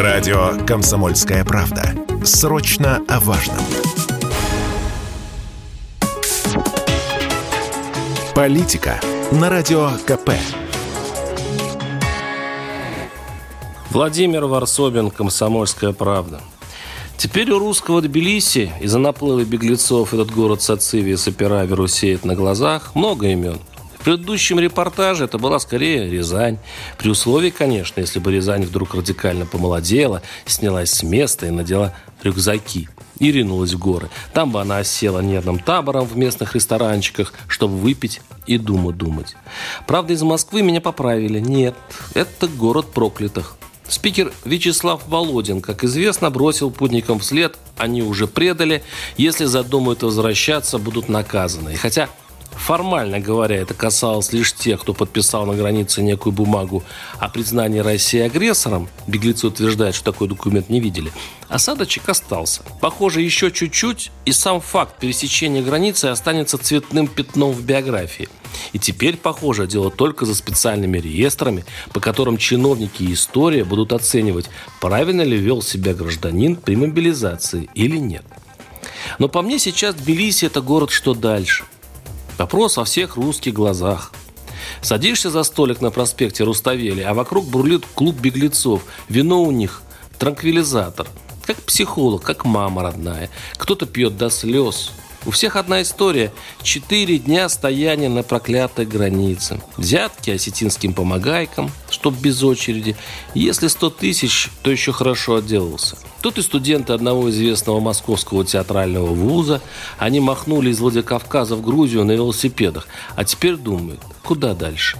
Радио «Комсомольская правда». Срочно о важном. Политика на Радио КП. Владимир Варсобин, «Комсомольская правда». Теперь у русского Тбилиси из-за наплыва беглецов этот город Сацивия с опера вирусеет на глазах много имен. В предыдущем репортаже это была скорее Рязань. При условии, конечно, если бы Рязань вдруг радикально помолодела, снялась с места и надела рюкзаки и ринулась в горы. Там бы она осела нервным табором в местных ресторанчиках, чтобы выпить и думу думать. Правда, из Москвы меня поправили. Нет, это город проклятых. Спикер Вячеслав Володин, как известно, бросил путникам вслед, они уже предали, если задумают возвращаться, будут наказаны. И хотя Формально говоря, это касалось лишь тех, кто подписал на границе некую бумагу о признании России агрессором. Беглецы утверждают, что такой документ не видели. Осадочек остался. Похоже, еще чуть-чуть, и сам факт пересечения границы останется цветным пятном в биографии. И теперь, похоже, дело только за специальными реестрами, по которым чиновники и история будут оценивать, правильно ли вел себя гражданин при мобилизации или нет. Но по мне сейчас Тбилиси – это город что дальше – Вопрос о всех русских глазах. Садишься за столик на проспекте Руставели, а вокруг бурлит клуб беглецов. Вино у них – транквилизатор. Как психолог, как мама родная. Кто-то пьет до слез, у всех одна история. Четыре дня стояния на проклятой границе. Взятки осетинским помогайкам, чтоб без очереди. Если сто тысяч, то еще хорошо отделался. Тут и студенты одного известного московского театрального вуза. Они махнули из Владикавказа в Грузию на велосипедах. А теперь думают, куда дальше?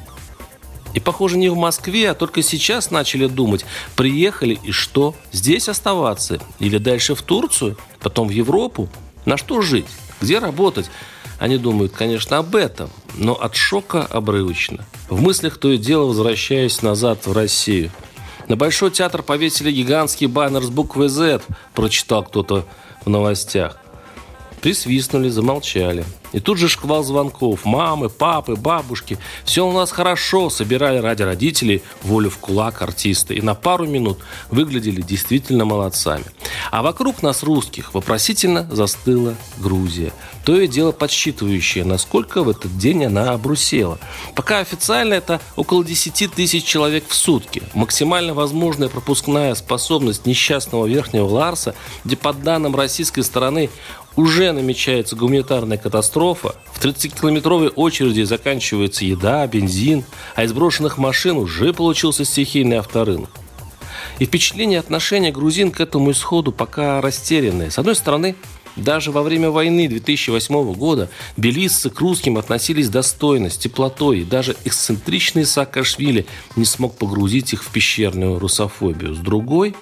И, похоже, не в Москве, а только сейчас начали думать, приехали и что? Здесь оставаться? Или дальше в Турцию? Потом в Европу? На что жить? Где работать? Они думают, конечно, об этом, но от шока обрывочно. В мыслях то и дело возвращаясь назад в Россию. На Большой театр повесили гигантский баннер с буквой «Z», прочитал кто-то в новостях. Присвистнули, замолчали. И тут же шквал звонков. Мамы, папы, бабушки. Все у нас хорошо. Собирали ради родителей волю в кулак артисты. И на пару минут выглядели действительно молодцами. А вокруг нас русских вопросительно застыла Грузия. То и дело подсчитывающее, насколько в этот день она обрусела. Пока официально это около 10 тысяч человек в сутки. Максимально возможная пропускная способность несчастного Верхнего Ларса, где по данным российской стороны уже намечается гуманитарная катастрофа, в 30-километровой очереди заканчивается еда, бензин, а из брошенных машин уже получился стихийный авторынок. И впечатление отношения грузин к этому исходу пока растерянное. С одной стороны, даже во время войны 2008 года белисцы к русским относились достойно, с теплотой, и даже эксцентричный Саакашвили не смог погрузить их в пещерную русофобию. С другой,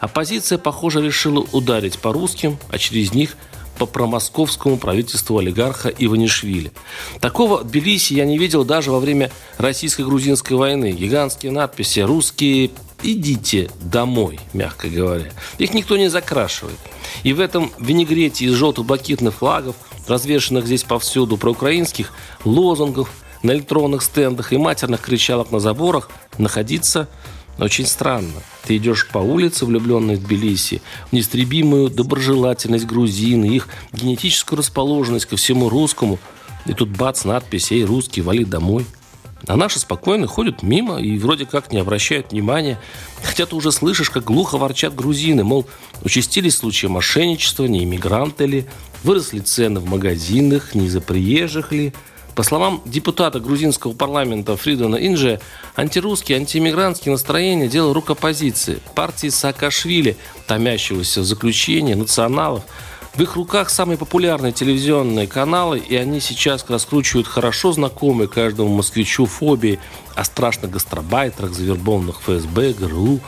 оппозиция, похоже, решила ударить по русским, а через них – по промосковскому правительству олигарха Иванишвили. Такого в Тбилиси я не видел даже во время российско-грузинской войны. Гигантские надписи «Русские идите домой», мягко говоря. Их никто не закрашивает. И в этом винегрете из желтых блокитных флагов, развешенных здесь повсюду, проукраинских лозунгов на электронных стендах и матерных кричалок на заборах, находиться очень странно. Ты идешь по улице, влюбленной в Тбилиси, в неистребимую доброжелательность грузин, их генетическую расположенность ко всему русскому, и тут бац, надпись «Эй, русский, вали домой». А наши спокойно ходят мимо и вроде как не обращают внимания. Хотя ты уже слышишь, как глухо ворчат грузины, мол, участились случаи мошенничества, не иммигранты ли, выросли цены в магазинах, не за приезжих ли – по словам депутата грузинского парламента Фридона Инже, антирусские, антииммигрантские настроения – дело рук оппозиции, партии Саакашвили, томящегося в заключении, националов. В их руках самые популярные телевизионные каналы, и они сейчас раскручивают хорошо знакомые каждому москвичу фобии о страшных гастробайтерах, завербованных ФСБ, ГРУ.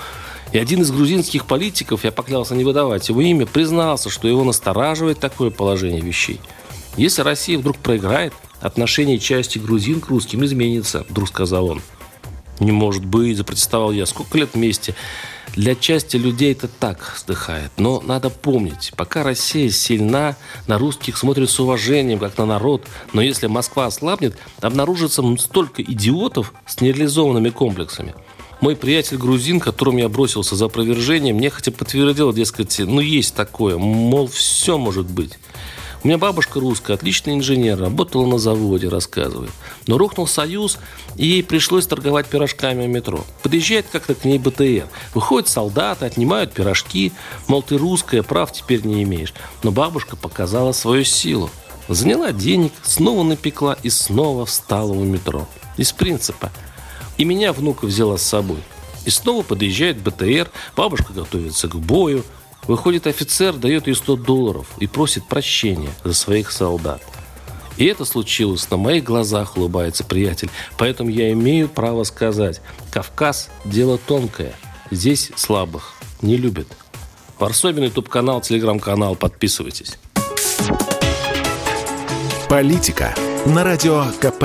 И один из грузинских политиков, я поклялся не выдавать его имя, признался, что его настораживает такое положение вещей. Если Россия вдруг проиграет, отношение части грузин к русским изменится, вдруг сказал он. Не может быть, запротестовал я. Сколько лет вместе? Для части людей это так вздыхает. Но надо помнить, пока Россия сильна, на русских смотрят с уважением, как на народ. Но если Москва ослабнет, обнаружится столько идиотов с нереализованными комплексами. Мой приятель грузин, которому я бросился за опровержением, мне хотя подтвердил, дескать, ну есть такое, мол, все может быть. У меня бабушка русская, отличный инженер, работала на заводе, рассказывает. Но рухнул Союз, и ей пришлось торговать пирожками в метро. Подъезжает как-то к ней БТР. Выходят солдаты, отнимают пирожки. Мол, ты русская, прав теперь не имеешь. Но бабушка показала свою силу. Заняла денег, снова напекла и снова встала у метро. Из принципа. И меня внука взяла с собой. И снова подъезжает БТР, бабушка готовится к бою. Выходит офицер, дает ей 100 долларов и просит прощения за своих солдат. И это случилось на моих глазах, улыбается приятель. Поэтому я имею право сказать, Кавказ – дело тонкое. Здесь слабых не любят. Варсобин, ютуб-канал, телеграм-канал. Подписывайтесь. Политика на радио КП.